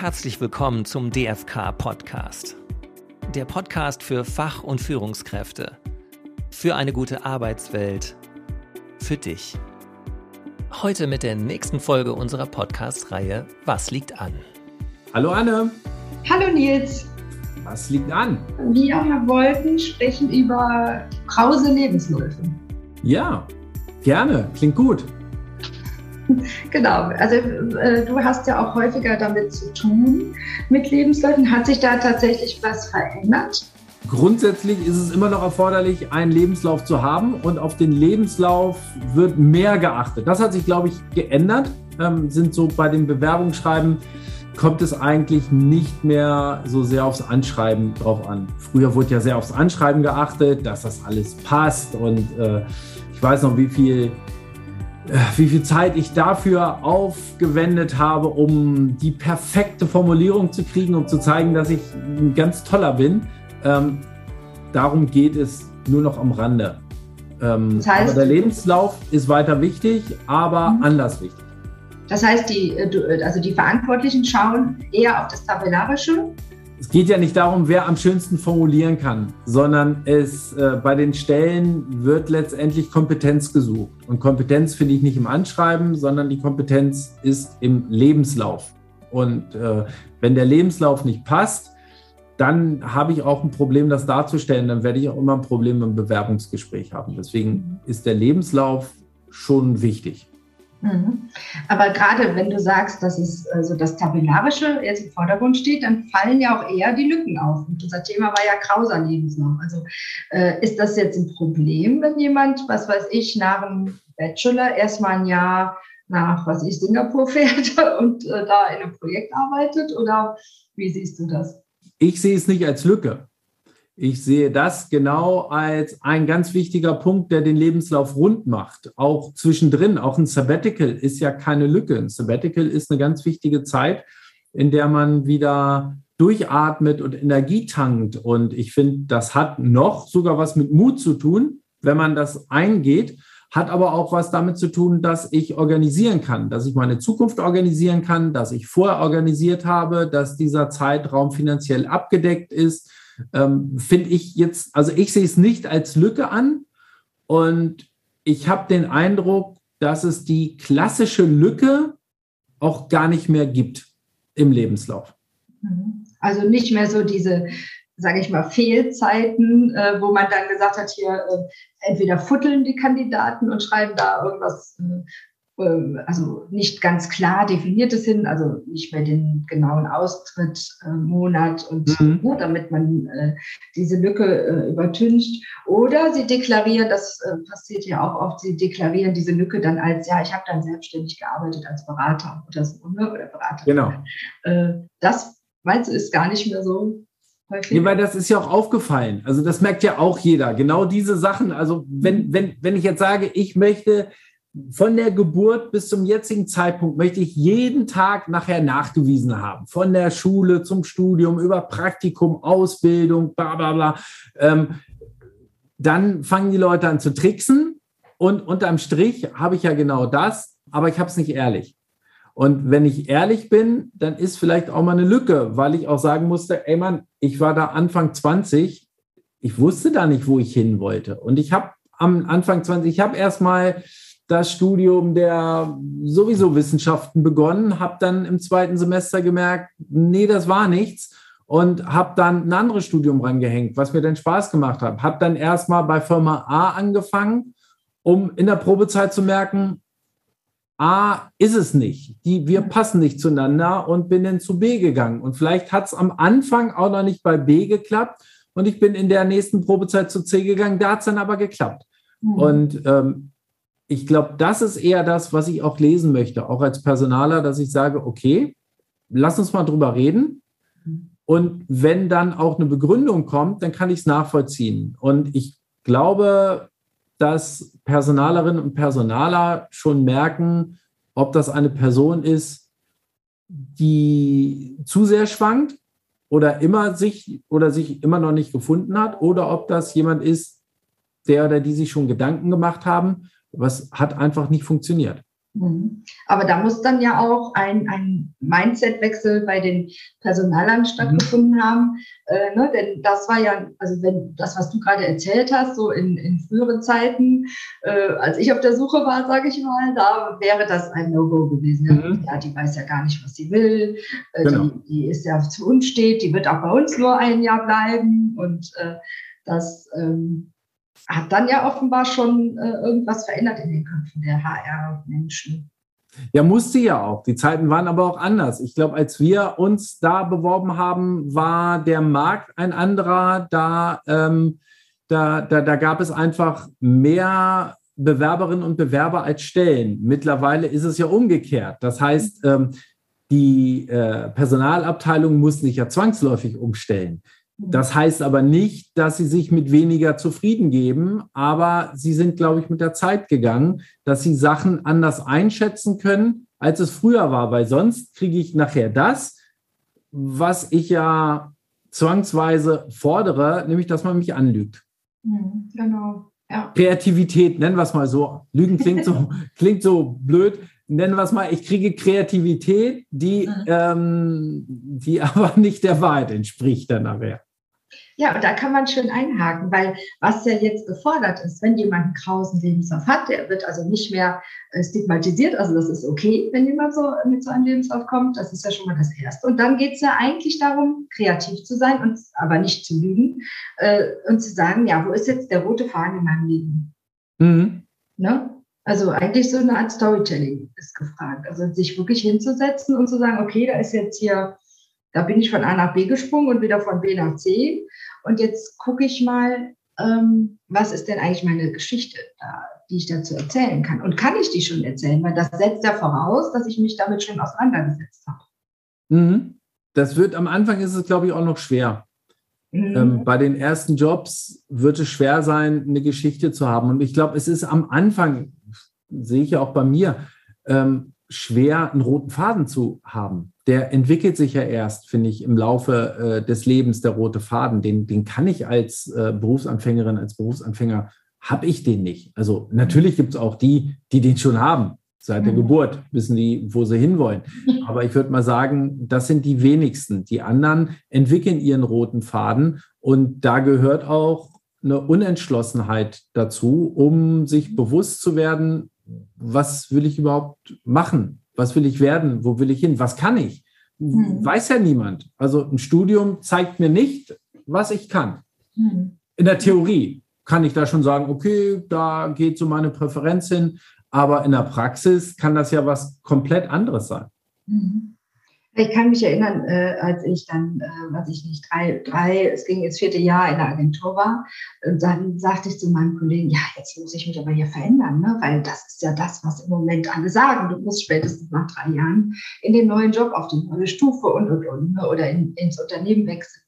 herzlich willkommen zum DFK Podcast. Der Podcast für Fach- und Führungskräfte. Für eine gute Arbeitswelt. Für dich. Heute mit der nächsten Folge unserer Podcast-Reihe Was liegt an? Hallo Anne. Hallo Nils. Was liegt an? Wir wollten sprechen über krause Lebensläufe. Ja, gerne. Klingt gut. Genau, also äh, du hast ja auch häufiger damit zu tun mit Lebensläufen. Hat sich da tatsächlich was verändert? Grundsätzlich ist es immer noch erforderlich, einen Lebenslauf zu haben und auf den Lebenslauf wird mehr geachtet. Das hat sich, glaube ich, geändert. Ähm, sind so bei den Bewerbungsschreiben kommt es eigentlich nicht mehr so sehr aufs Anschreiben drauf an. Früher wurde ja sehr aufs Anschreiben geachtet, dass das alles passt und äh, ich weiß noch, wie viel wie viel Zeit ich dafür aufgewendet habe, um die perfekte Formulierung zu kriegen, um zu zeigen, dass ich ein ganz toller bin. Ähm, darum geht es nur noch am Rande. Ähm, das heißt, aber der Lebenslauf ist weiter wichtig, aber mhm. anders wichtig. Das heißt, die, äh, also die Verantwortlichen schauen eher auf das Tabellarische es geht ja nicht darum, wer am schönsten formulieren kann, sondern es äh, bei den Stellen wird letztendlich Kompetenz gesucht. Und Kompetenz finde ich nicht im Anschreiben, sondern die Kompetenz ist im Lebenslauf. Und äh, wenn der Lebenslauf nicht passt, dann habe ich auch ein Problem, das darzustellen. Dann werde ich auch immer ein Problem im Bewerbungsgespräch haben. Deswegen ist der Lebenslauf schon wichtig. Mhm. Aber gerade wenn du sagst, dass es also das Tabellarische jetzt im Vordergrund steht, dann fallen ja auch eher die Lücken auf. Und unser Thema war ja grauser Lebenslauf. Also äh, ist das jetzt ein Problem, wenn jemand, was weiß ich, nach dem Bachelor erstmal ein Jahr nach, was ich, Singapur fährt und äh, da in einem Projekt arbeitet? Oder wie siehst du das? Ich sehe es nicht als Lücke. Ich sehe das genau als ein ganz wichtiger Punkt, der den Lebenslauf rund macht. Auch zwischendrin, auch ein Sabbatical ist ja keine Lücke. Ein Sabbatical ist eine ganz wichtige Zeit, in der man wieder durchatmet und Energie tankt. Und ich finde, das hat noch sogar was mit Mut zu tun, wenn man das eingeht, hat aber auch was damit zu tun, dass ich organisieren kann, dass ich meine Zukunft organisieren kann, dass ich vorher organisiert habe, dass dieser Zeitraum finanziell abgedeckt ist ähm, finde ich jetzt, also ich sehe es nicht als Lücke an und ich habe den Eindruck, dass es die klassische Lücke auch gar nicht mehr gibt im Lebenslauf. Mhm. Also nicht mehr so diese, sage ich mal, Fehlzeiten, äh, wo man dann gesagt hat, hier äh, entweder futteln die Kandidaten und schreiben da irgendwas äh, ähm, also nicht ganz klar definiertes hin, also nicht mehr den genauen Austritt, äh, Monat und mhm. ne, damit man äh, diese Lücke äh, übertüncht. Oder sie deklarieren, das äh, passiert ja auch oft, sie deklarieren diese Lücke dann als, ja, ich habe dann selbstständig gearbeitet als Berater oder so, ne, oder Berater. Genau. Äh, das, meinst du, ist gar nicht mehr so Häufig. Ja, weil das ist ja auch aufgefallen. Also das merkt ja auch jeder. Genau diese Sachen. Also wenn, wenn, wenn ich jetzt sage, ich möchte von der Geburt bis zum jetzigen Zeitpunkt möchte ich jeden Tag nachher nachgewiesen haben. Von der Schule zum Studium, über Praktikum, Ausbildung, bla bla bla. Ähm, dann fangen die Leute an zu tricksen und unterm Strich habe ich ja genau das, aber ich habe es nicht ehrlich. Und wenn ich ehrlich bin, dann ist vielleicht auch mal eine Lücke, weil ich auch sagen musste, ey Mann, ich war da Anfang 20, ich wusste da nicht, wo ich hin wollte. Und ich habe am Anfang 20, ich habe erst mal das Studium der sowieso Wissenschaften begonnen, habe dann im zweiten Semester gemerkt, nee, das war nichts und habe dann ein anderes Studium rangehängt, was mir dann Spaß gemacht hat. Habe dann erstmal bei Firma A angefangen, um in der Probezeit zu merken, A ist es nicht. Die, wir passen nicht zueinander und bin dann zu B gegangen. Und vielleicht hat es am Anfang auch noch nicht bei B geklappt und ich bin in der nächsten Probezeit zu C gegangen, da hat es dann aber geklappt. Mhm. Und ähm, ich glaube, das ist eher das, was ich auch lesen möchte, auch als Personaler, dass ich sage, okay, lass uns mal drüber reden. Und wenn dann auch eine Begründung kommt, dann kann ich es nachvollziehen. Und ich glaube, dass Personalerinnen und Personaler schon merken, ob das eine Person ist, die zu sehr schwankt oder immer sich oder sich immer noch nicht gefunden hat, oder ob das jemand ist, der oder die sich schon Gedanken gemacht haben was hat einfach nicht funktioniert. Mhm. Aber da muss dann ja auch ein, ein Mindset-Wechsel bei den Personalern stattgefunden mhm. haben. Äh, ne? Denn das war ja, also wenn das, was du gerade erzählt hast, so in, in früheren Zeiten, äh, als ich auf der Suche war, sage ich mal, da wäre das ein No-Go gewesen. Mhm. Ja, die weiß ja gar nicht, was sie will. Äh, genau. die, die, ist ja zu unstet, die wird auch bei uns nur ein Jahr bleiben. Und äh, das ähm, hat dann ja offenbar schon äh, irgendwas verändert in den Köpfen der HR-Menschen. Ja, musste ja auch. Die Zeiten waren aber auch anders. Ich glaube, als wir uns da beworben haben, war der Markt ein anderer. Da, ähm, da, da, da gab es einfach mehr Bewerberinnen und Bewerber als Stellen. Mittlerweile ist es ja umgekehrt. Das heißt, ähm, die äh, Personalabteilung muss sich ja zwangsläufig umstellen. Das heißt aber nicht, dass sie sich mit weniger zufrieden geben, aber sie sind, glaube ich, mit der Zeit gegangen, dass sie Sachen anders einschätzen können, als es früher war, weil sonst kriege ich nachher das, was ich ja zwangsweise fordere, nämlich, dass man mich anlügt. Mhm, genau. Ja. Kreativität, nennen wir es mal so. Lügen klingt so, klingt so blöd. Nennen wir es mal, ich kriege Kreativität, die, mhm. ähm, die aber nicht der Wahrheit entspricht dann nachher. Ja, und da kann man schön einhaken, weil was ja jetzt gefordert ist, wenn jemand einen krausen Lebenslauf hat, der wird also nicht mehr äh, stigmatisiert, also das ist okay, wenn jemand so mit so einem Lebenslauf kommt, das ist ja schon mal das Erste. Und dann geht es ja eigentlich darum, kreativ zu sein, und aber nicht zu lügen äh, und zu sagen, ja, wo ist jetzt der rote Faden in meinem Leben? Mhm. Ne? Also eigentlich so eine Art Storytelling ist gefragt. Also sich wirklich hinzusetzen und zu sagen, okay, da ist jetzt hier da bin ich von A nach B gesprungen und wieder von B nach C. Und jetzt gucke ich mal, ähm, was ist denn eigentlich meine Geschichte, da, die ich dazu erzählen kann. Und kann ich die schon erzählen? Weil das setzt ja voraus, dass ich mich damit schon auseinandergesetzt habe. Mhm. Das wird am Anfang ist es, glaube ich, auch noch schwer. Mhm. Ähm, bei den ersten Jobs wird es schwer sein, eine Geschichte zu haben. Und ich glaube, es ist am Anfang, sehe ich ja auch bei mir, ähm, schwer, einen roten Faden zu haben. Der entwickelt sich ja erst, finde ich, im Laufe äh, des Lebens, der rote Faden. Den, den kann ich als äh, Berufsanfängerin, als Berufsanfänger, habe ich den nicht. Also natürlich gibt es auch die, die den schon haben. Seit der mhm. Geburt wissen die, wo sie hinwollen. Aber ich würde mal sagen, das sind die wenigsten. Die anderen entwickeln ihren roten Faden und da gehört auch eine Unentschlossenheit dazu, um sich bewusst zu werden, was will ich überhaupt machen? Was will ich werden? Wo will ich hin? Was kann ich? Hm. Weiß ja niemand. Also ein Studium zeigt mir nicht, was ich kann. Hm. In der Theorie kann ich da schon sagen, okay, da geht so meine Präferenz hin. Aber in der Praxis kann das ja was komplett anderes sein. Mhm. Ich kann mich erinnern, äh, als ich dann, äh, weiß ich nicht, drei, drei, es ging ins vierte Jahr in der Agentur war, und dann sagte ich zu meinem Kollegen, ja, jetzt muss ich mich aber hier verändern, ne? weil das ist ja das, was im Moment alle sagen. Du musst spätestens nach drei Jahren in den neuen Job auf die neue Stufe und, und, und, ne? oder in, ins Unternehmen wechseln.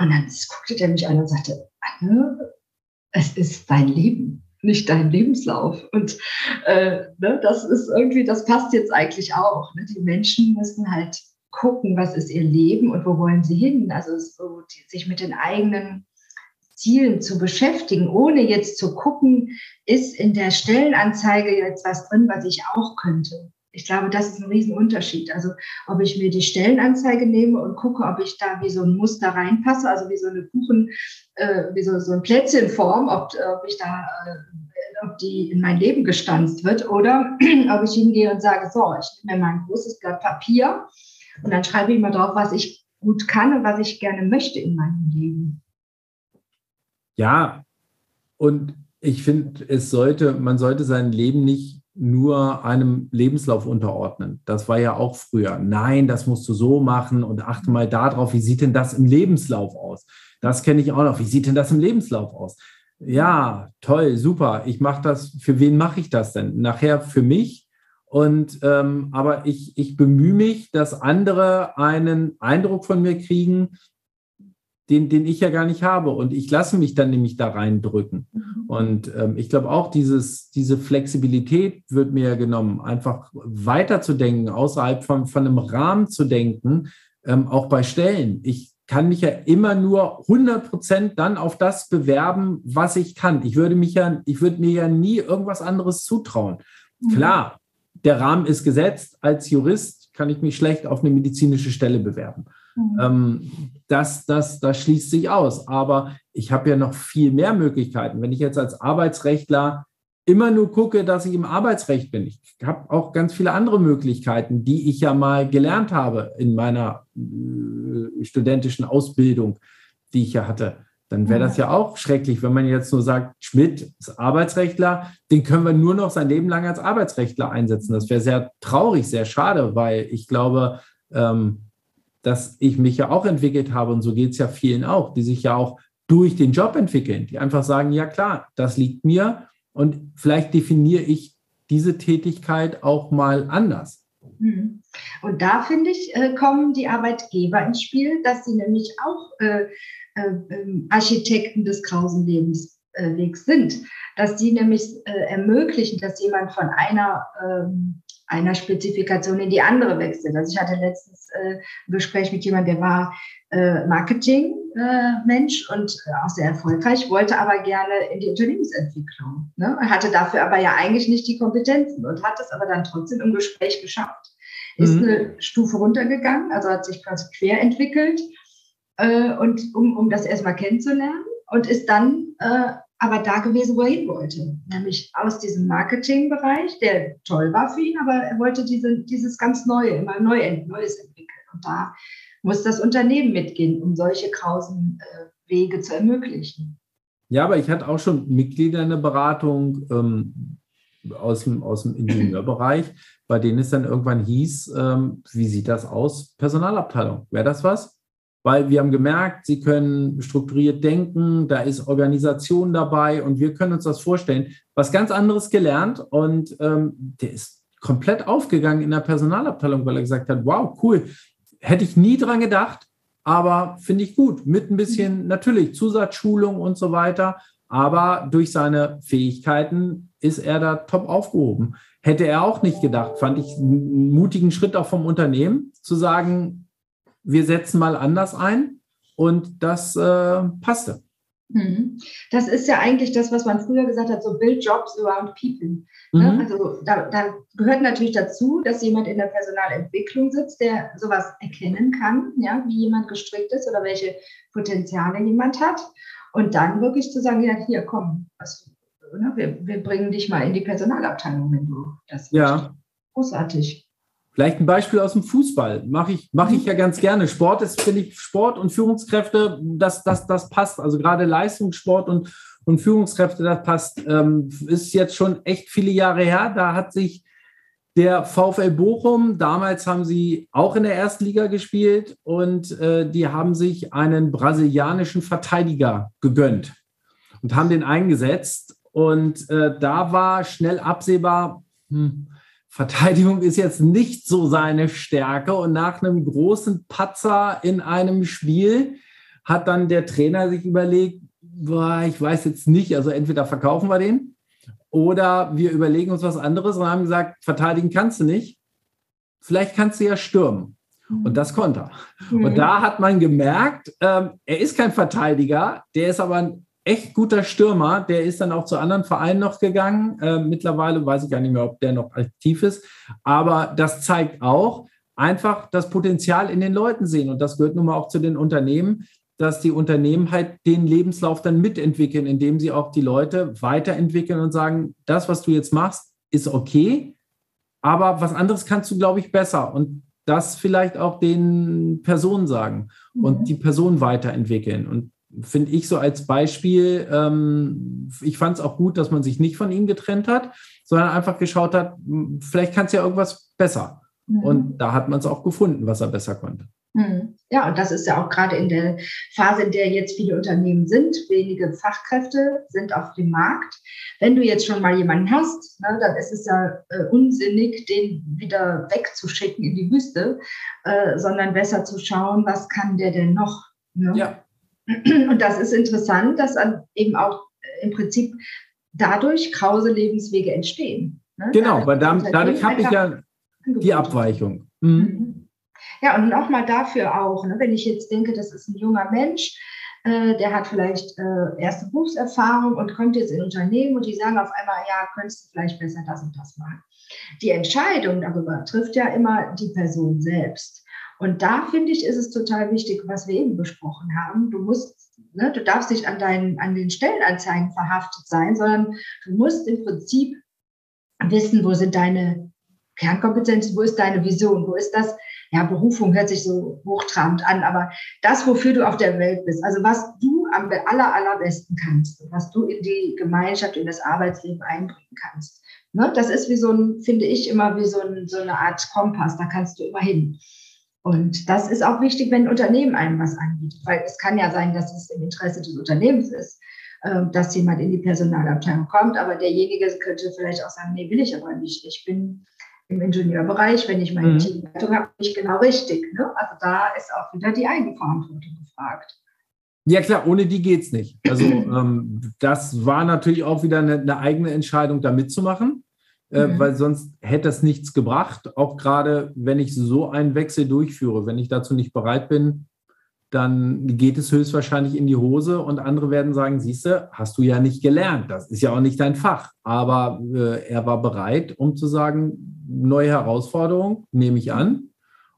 Und dann guckte der mich an und sagte, Anne, es ist dein Leben nicht dein Lebenslauf. Und äh, ne, das ist irgendwie, das passt jetzt eigentlich auch. Ne? Die Menschen müssen halt gucken, was ist ihr Leben und wo wollen sie hin. Also so, die, sich mit den eigenen Zielen zu beschäftigen, ohne jetzt zu gucken, ist in der Stellenanzeige jetzt was drin, was ich auch könnte. Ich glaube, das ist ein Riesenunterschied. Also ob ich mir die Stellenanzeige nehme und gucke, ob ich da wie so ein Muster reinpasse, also wie so eine Kuchen, äh, wie so, so ein Plätzchenform, ob, ob ich da, äh, ob die in mein Leben gestanzt wird oder ob ich hingehe und sage, so, ich nehme mir mal ein großes Blatt Papier und dann schreibe ich mal drauf, was ich gut kann und was ich gerne möchte in meinem Leben. Ja, und ich finde, es sollte, man sollte sein Leben nicht nur einem Lebenslauf unterordnen. Das war ja auch früher. Nein, das musst du so machen und achte mal darauf, wie sieht denn das im Lebenslauf aus? Das kenne ich auch noch. Wie sieht denn das im Lebenslauf aus? Ja, toll, super. Ich mache das. Für wen mache ich das denn? Nachher für mich und ähm, aber ich, ich bemühe mich, dass andere einen Eindruck von mir kriegen, den, den ich ja gar nicht habe. Und ich lasse mich dann nämlich da reindrücken. Mhm. Und ähm, ich glaube auch, dieses, diese Flexibilität wird mir genommen, einfach weiterzudenken, außerhalb von, von einem Rahmen zu denken, ähm, auch bei Stellen. Ich kann mich ja immer nur 100 Prozent dann auf das bewerben, was ich kann. Ich würde mich ja, ich würde mir ja nie irgendwas anderes zutrauen. Mhm. Klar, der Rahmen ist gesetzt. Als Jurist kann ich mich schlecht auf eine medizinische Stelle bewerben. Mhm. Ähm, das, das, das schließt sich aus. Aber ich habe ja noch viel mehr Möglichkeiten. Wenn ich jetzt als Arbeitsrechtler immer nur gucke, dass ich im Arbeitsrecht bin. Ich habe auch ganz viele andere Möglichkeiten, die ich ja mal gelernt habe in meiner äh, studentischen Ausbildung, die ich ja hatte. Dann wäre das ja auch schrecklich, wenn man jetzt nur sagt, Schmidt ist Arbeitsrechtler, den können wir nur noch sein Leben lang als Arbeitsrechtler einsetzen. Das wäre sehr traurig, sehr schade, weil ich glaube, ähm, dass ich mich ja auch entwickelt habe und so geht es ja vielen auch, die sich ja auch durch den Job entwickeln, die einfach sagen, ja klar, das liegt mir und vielleicht definiere ich diese Tätigkeit auch mal anders. Hm. Und da finde ich, äh, kommen die Arbeitgeber ins Spiel, dass sie nämlich auch äh, Architekten des Krausenlebenswegs sind, dass sie nämlich ermöglichen, dass jemand von einer ähm, einer Spezifikation in die andere wechselt. Also ich hatte letztens äh, ein Gespräch mit jemandem, der war äh, Marketing-Mensch äh, und auch sehr erfolgreich, wollte aber gerne in die Unternehmensentwicklung. Ne? Hatte dafür aber ja eigentlich nicht die Kompetenzen und hat es aber dann trotzdem im Gespräch geschafft. Ist mhm. eine Stufe runtergegangen, also hat sich quasi quer entwickelt äh, und um, um das erstmal kennenzulernen und ist dann äh, aber da gewesen, wo er hin wollte, nämlich aus diesem Marketingbereich, der toll war für ihn, aber er wollte diese, dieses ganz Neue, immer neu, Neues entwickeln. Und da muss das Unternehmen mitgehen, um solche krausen äh, Wege zu ermöglichen. Ja, aber ich hatte auch schon Mitglieder in der Beratung ähm, aus, dem, aus dem Ingenieurbereich, bei denen es dann irgendwann hieß, ähm, wie sieht das aus? Personalabteilung, wäre das was? Weil wir haben gemerkt, sie können strukturiert denken, da ist Organisation dabei und wir können uns das vorstellen. Was ganz anderes gelernt und ähm, der ist komplett aufgegangen in der Personalabteilung, weil er gesagt hat, wow, cool, hätte ich nie dran gedacht, aber finde ich gut, mit ein bisschen natürlich Zusatzschulung und so weiter, aber durch seine Fähigkeiten ist er da top aufgehoben. Hätte er auch nicht gedacht, fand ich einen mutigen Schritt auch vom Unternehmen, zu sagen, wir setzen mal anders ein und das äh, passte. Mhm. Das ist ja eigentlich das, was man früher gesagt hat, so build jobs around people. Ne? Mhm. Also da, da, gehört natürlich dazu, dass jemand in der Personalentwicklung sitzt, der sowas erkennen kann, ja, wie jemand gestrickt ist oder welche Potenziale jemand hat. Und dann wirklich zu sagen, ja, hier, komm, was, ne, wir, wir, bringen dich mal in die Personalabteilung, wenn du das ja. Großartig. Vielleicht ein Beispiel aus dem Fußball. Mache ich, mache ich ja ganz gerne. Sport ist, finde ich, Sport und Führungskräfte, das, das, das passt. Also gerade Leistungssport und, und Führungskräfte, das passt. Ähm, ist jetzt schon echt viele Jahre her. Da hat sich der VfL Bochum, damals haben sie auch in der ersten Liga gespielt und äh, die haben sich einen brasilianischen Verteidiger gegönnt und haben den eingesetzt. Und äh, da war schnell absehbar, hm, Verteidigung ist jetzt nicht so seine Stärke und nach einem großen Patzer in einem Spiel hat dann der Trainer sich überlegt, boah, ich weiß jetzt nicht, also entweder verkaufen wir den oder wir überlegen uns was anderes und haben gesagt, verteidigen kannst du nicht, vielleicht kannst du ja stürmen. Und das konnte er. Mhm. Und da hat man gemerkt, ähm, er ist kein Verteidiger, der ist aber ein echt guter Stürmer. Der ist dann auch zu anderen Vereinen noch gegangen. Äh, mittlerweile weiß ich gar nicht mehr, ob der noch aktiv ist. Aber das zeigt auch einfach das Potenzial in den Leuten sehen. Und das gehört nun mal auch zu den Unternehmen, dass die Unternehmen halt den Lebenslauf dann mitentwickeln, indem sie auch die Leute weiterentwickeln und sagen, das, was du jetzt machst, ist okay, aber was anderes kannst du, glaube ich, besser. Und das vielleicht auch den Personen sagen und mhm. die Person weiterentwickeln. Und finde ich so als Beispiel, ähm, ich fand es auch gut, dass man sich nicht von ihm getrennt hat, sondern einfach geschaut hat, vielleicht kann es ja irgendwas besser. Mhm. Und da hat man es auch gefunden, was er besser konnte. Mhm. Ja, und das ist ja auch gerade in der Phase, in der jetzt viele Unternehmen sind, wenige Fachkräfte sind auf dem Markt. Wenn du jetzt schon mal jemanden hast, ne, dann ist es ja äh, unsinnig, den wieder wegzuschicken in die Wüste, äh, sondern besser zu schauen, was kann der denn noch? Ne? Ja. Und das ist interessant, dass eben auch äh, im Prinzip dadurch krause Lebenswege entstehen. Ne? Genau, weil da, dadurch habe ich ja die Abweichung. Mhm. mhm. Ja, und nochmal dafür auch, ne, wenn ich jetzt denke, das ist ein junger Mensch, äh, der hat vielleicht äh, erste Berufserfahrung und kommt jetzt in Unternehmen und die sagen auf einmal, ja, könntest du vielleicht besser das und das machen. Die Entscheidung darüber trifft ja immer die Person selbst. Und da finde ich, ist es total wichtig, was wir eben besprochen haben. Du musst, ne, du darfst nicht an, deinen, an den Stellenanzeigen verhaftet sein, sondern du musst im Prinzip wissen, wo sind deine Kernkompetenzen, wo ist deine Vision, wo ist das, ja, Berufung hört sich so hochtrabend an, aber das, wofür du auf der Welt bist, also was du am aller, allerbesten kannst, was du in die Gemeinschaft, in das Arbeitsleben einbringen kannst. Ne? Das ist wie so ein, finde ich, immer wie so, ein, so eine Art Kompass, da kannst du immer hin. Und das ist auch wichtig, wenn ein Unternehmen einem was anbietet, weil es kann ja sein, dass es im Interesse des Unternehmens ist, ähm, dass jemand in die Personalabteilung kommt, aber derjenige könnte vielleicht auch sagen, nee, will ich aber nicht. Ich bin im Ingenieurbereich, wenn ich meine mhm. Teamleitung habe, nicht genau richtig. Ne? Also da ist auch wieder die Eigenverantwortung gefragt. Ja klar, ohne die geht es nicht. Also ähm, das war natürlich auch wieder eine, eine eigene Entscheidung, da mitzumachen, äh, mhm. weil sonst hätte es nichts gebracht. Auch gerade, wenn ich so einen Wechsel durchführe, wenn ich dazu nicht bereit bin, dann geht es höchstwahrscheinlich in die Hose und andere werden sagen, siehste, hast du ja nicht gelernt, das ist ja auch nicht dein Fach. Aber äh, er war bereit, um zu sagen, neue Herausforderung, nehme ich an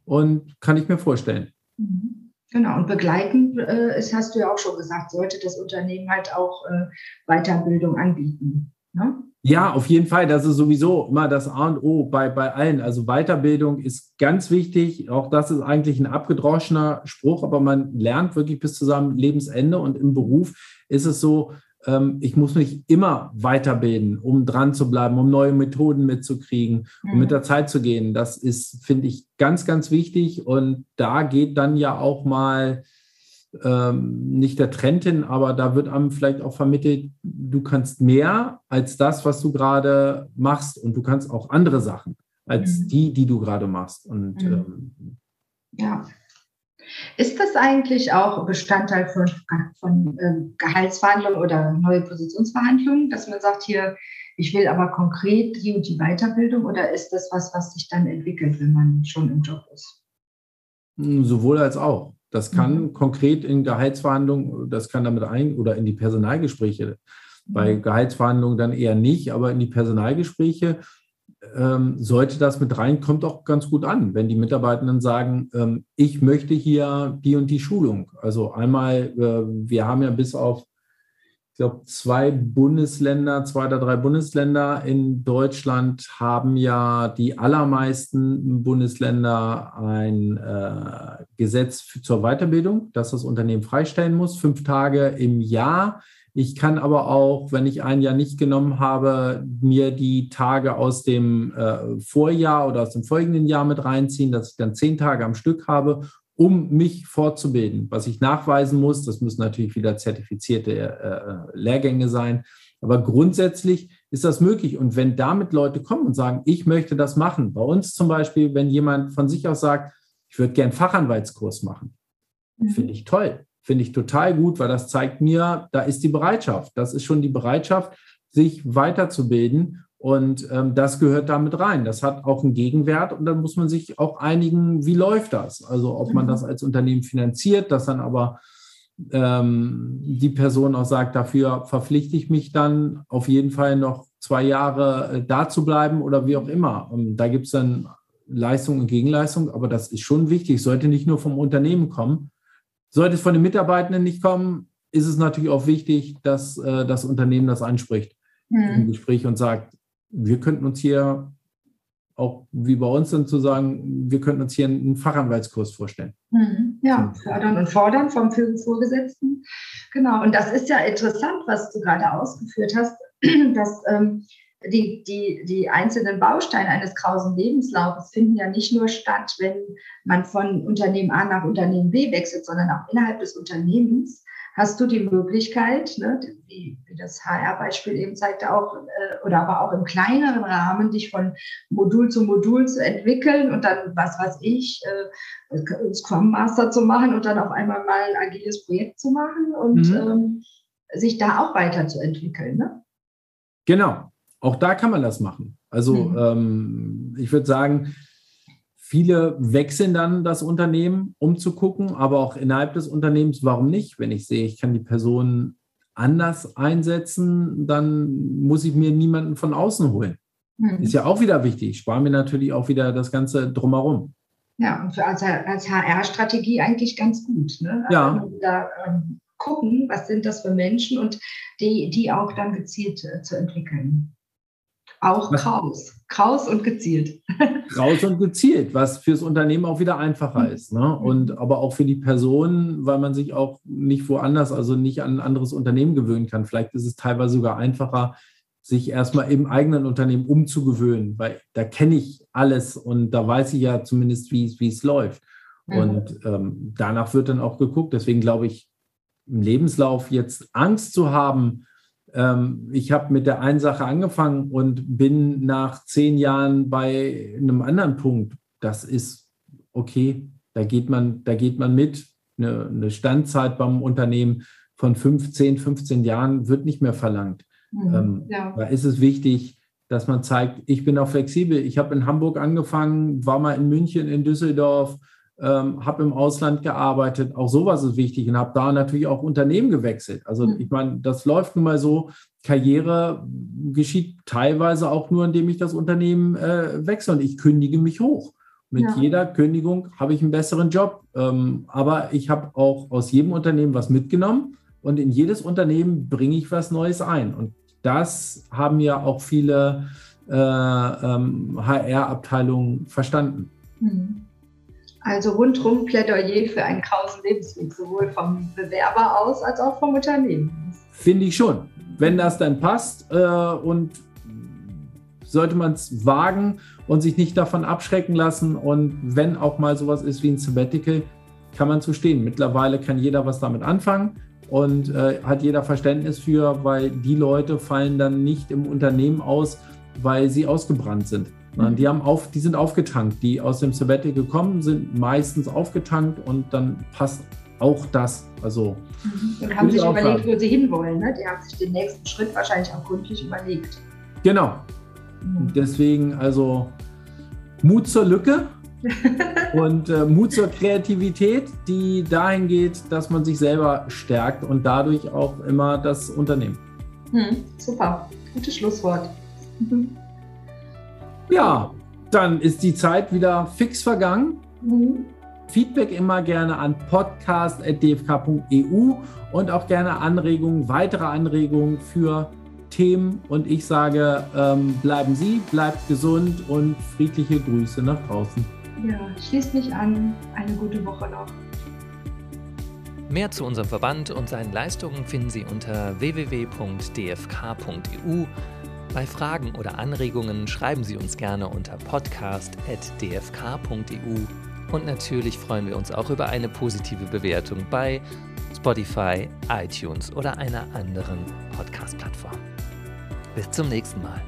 und kann ich mir vorstellen. Mhm. Genau, und begleitend, äh, ist, hast du ja auch schon gesagt, sollte das Unternehmen halt auch äh, Weiterbildung anbieten. Ne? Ja, auf jeden Fall. Das ist sowieso immer das A und O bei, bei allen. Also Weiterbildung ist ganz wichtig. Auch das ist eigentlich ein abgedroschener Spruch, aber man lernt wirklich bis zu seinem Lebensende. Und im Beruf ist es so, ähm, ich muss mich immer weiterbilden, um dran zu bleiben, um neue Methoden mitzukriegen, um mit mhm. der Zeit zu gehen. Das ist, finde ich, ganz, ganz wichtig. Und da geht dann ja auch mal ähm, nicht der Trend hin, aber da wird einem vielleicht auch vermittelt, du kannst mehr als das, was du gerade machst und du kannst auch andere Sachen als mhm. die, die du gerade machst. Und mhm. ähm, ja. Ist das eigentlich auch Bestandteil von, von äh, Gehaltsverhandlungen oder neue Positionsverhandlungen, dass man sagt, hier, ich will aber konkret die und die Weiterbildung oder ist das was, was sich dann entwickelt, wenn man schon im Job ist? Sowohl als auch. Das kann mhm. konkret in Gehaltsverhandlungen, das kann damit ein oder in die Personalgespräche. Bei mhm. Gehaltsverhandlungen dann eher nicht, aber in die Personalgespräche ähm, sollte das mit rein, kommt auch ganz gut an, wenn die Mitarbeitenden sagen, ähm, ich möchte hier die und die Schulung. Also einmal, äh, wir haben ja bis auf glaube, zwei Bundesländer, zwei oder drei Bundesländer in Deutschland haben ja die allermeisten Bundesländer ein äh, Gesetz für, zur Weiterbildung, dass das Unternehmen freistellen muss, fünf Tage im Jahr. Ich kann aber auch, wenn ich ein Jahr nicht genommen habe, mir die Tage aus dem äh, Vorjahr oder aus dem folgenden Jahr mit reinziehen, dass ich dann zehn Tage am Stück habe um mich fortzubilden. Was ich nachweisen muss, das müssen natürlich wieder zertifizierte äh, Lehrgänge sein. Aber grundsätzlich ist das möglich. Und wenn damit Leute kommen und sagen, ich möchte das machen, bei uns zum Beispiel, wenn jemand von sich aus sagt, ich würde gern Fachanwaltskurs machen, mhm. finde ich toll, finde ich total gut, weil das zeigt mir, da ist die Bereitschaft. Das ist schon die Bereitschaft, sich weiterzubilden und ähm, das gehört damit rein. Das hat auch einen Gegenwert und dann muss man sich auch einigen, wie läuft das? Also ob man mhm. das als Unternehmen finanziert, dass dann aber ähm, die Person auch sagt, dafür verpflichte ich mich dann auf jeden Fall noch zwei Jahre äh, da zu bleiben oder wie auch immer. Und da gibt es dann Leistung und Gegenleistung, aber das ist schon wichtig, sollte nicht nur vom Unternehmen kommen. Sollte es von den Mitarbeitenden nicht kommen, ist es natürlich auch wichtig, dass äh, das Unternehmen das anspricht mhm. im Gespräch und sagt, wir könnten uns hier auch wie bei uns dann zu sagen, wir könnten uns hier einen Fachanwaltskurs vorstellen. Mhm. Ja, fördern und fordern vom Vorgesetzten. Genau, und das ist ja interessant, was du gerade ausgeführt hast, dass ähm, die, die, die einzelnen Bausteine eines krausen Lebenslaufes finden ja nicht nur statt, wenn man von Unternehmen A nach Unternehmen B wechselt, sondern auch innerhalb des Unternehmens hast du die Möglichkeit, ne, wie, das HR-Beispiel eben zeigte, auch äh, oder aber auch im kleineren Rahmen, dich von Modul zu Modul zu entwickeln und dann, was weiß ich, äh, Scrum Master zu machen und dann auf einmal mal ein agiles Projekt zu machen und mhm. ähm, sich da auch weiterzuentwickeln. Ne? Genau, auch da kann man das machen. Also mhm. ähm, ich würde sagen, viele wechseln dann das Unternehmen, um zu gucken, aber auch innerhalb des Unternehmens, warum nicht? Wenn ich sehe, ich kann die Person anders einsetzen, dann muss ich mir niemanden von außen holen. Mhm. Ist ja auch wieder wichtig. Ich spare mir natürlich auch wieder das Ganze drumherum. Ja, und für als, als HR-Strategie eigentlich ganz gut. Ne? Also ja. Da ähm, gucken, was sind das für Menschen und die, die auch dann gezielt äh, zu entwickeln. Auch was? kraus. Kraus und gezielt. Kraus und gezielt, was fürs Unternehmen auch wieder einfacher mhm. ist. Ne? Und aber auch für die Person, weil man sich auch nicht woanders, also nicht an ein anderes Unternehmen gewöhnen kann. Vielleicht ist es teilweise sogar einfacher, sich erstmal im eigenen Unternehmen umzugewöhnen, weil da kenne ich alles und da weiß ich ja zumindest, wie es läuft. Mhm. Und ähm, danach wird dann auch geguckt. Deswegen glaube ich, im Lebenslauf jetzt Angst zu haben, ich habe mit der einen Sache angefangen und bin nach zehn Jahren bei einem anderen Punkt. Das ist okay. Da geht man, da geht man mit. Eine, eine Standzeit beim Unternehmen von 15, 15 Jahren wird nicht mehr verlangt. Mhm, ähm, ja. Da ist es wichtig, dass man zeigt, ich bin auch flexibel. Ich habe in Hamburg angefangen, war mal in München, in Düsseldorf, ähm, habe im Ausland gearbeitet. Auch sowas ist wichtig und habe da natürlich auch Unternehmen gewechselt. Also mhm. ich meine, das läuft nun mal so. Karriere geschieht teilweise auch nur, indem ich das Unternehmen äh, wechsle und ich kündige mich hoch. Mit ja. jeder Kündigung habe ich einen besseren Job. Ähm, aber ich habe auch aus jedem Unternehmen was mitgenommen und in jedes Unternehmen bringe ich was Neues ein. Und das haben ja auch viele äh, ähm, HR-Abteilungen verstanden. Mhm. Also rundrum Plädoyer für einen krausen Lebensweg, sowohl vom Bewerber aus als auch vom Unternehmen. Finde ich schon. Wenn das dann passt äh, und sollte man es wagen und sich nicht davon abschrecken lassen. Und wenn auch mal sowas ist wie ein Sabbatical, kann man zu stehen. Mittlerweile kann jeder was damit anfangen und äh, hat jeder Verständnis für, weil die Leute fallen dann nicht im Unternehmen aus, weil sie ausgebrannt sind. Mhm. Die, haben auf, die sind aufgetankt. Die aus dem Sabbatical gekommen sind meistens aufgetankt und dann passt auch das. Also, mhm. Und haben sich überlegt, wo sie hinwollen. Ne? Die haben sich den nächsten Schritt wahrscheinlich auch gründlich überlegt. Genau. Mhm. Deswegen also Mut zur Lücke und äh, Mut zur Kreativität, die dahin geht, dass man sich selber stärkt und dadurch auch immer das Unternehmen. Hm, super, gutes Schlusswort. Ja, dann ist die Zeit wieder fix vergangen. Mhm. Feedback immer gerne an podcast.dfk.eu und auch gerne Anregungen, weitere Anregungen für Themen. Und ich sage, ähm, bleiben Sie, bleibt gesund und friedliche Grüße nach draußen. Ja, schließt mich an. Eine gute Woche noch. Mehr zu unserem Verband und seinen Leistungen finden Sie unter www.dfk.eu. Bei Fragen oder Anregungen schreiben Sie uns gerne unter podcast.dfk.eu. Und natürlich freuen wir uns auch über eine positive Bewertung bei Spotify, iTunes oder einer anderen Podcast-Plattform. Bis zum nächsten Mal.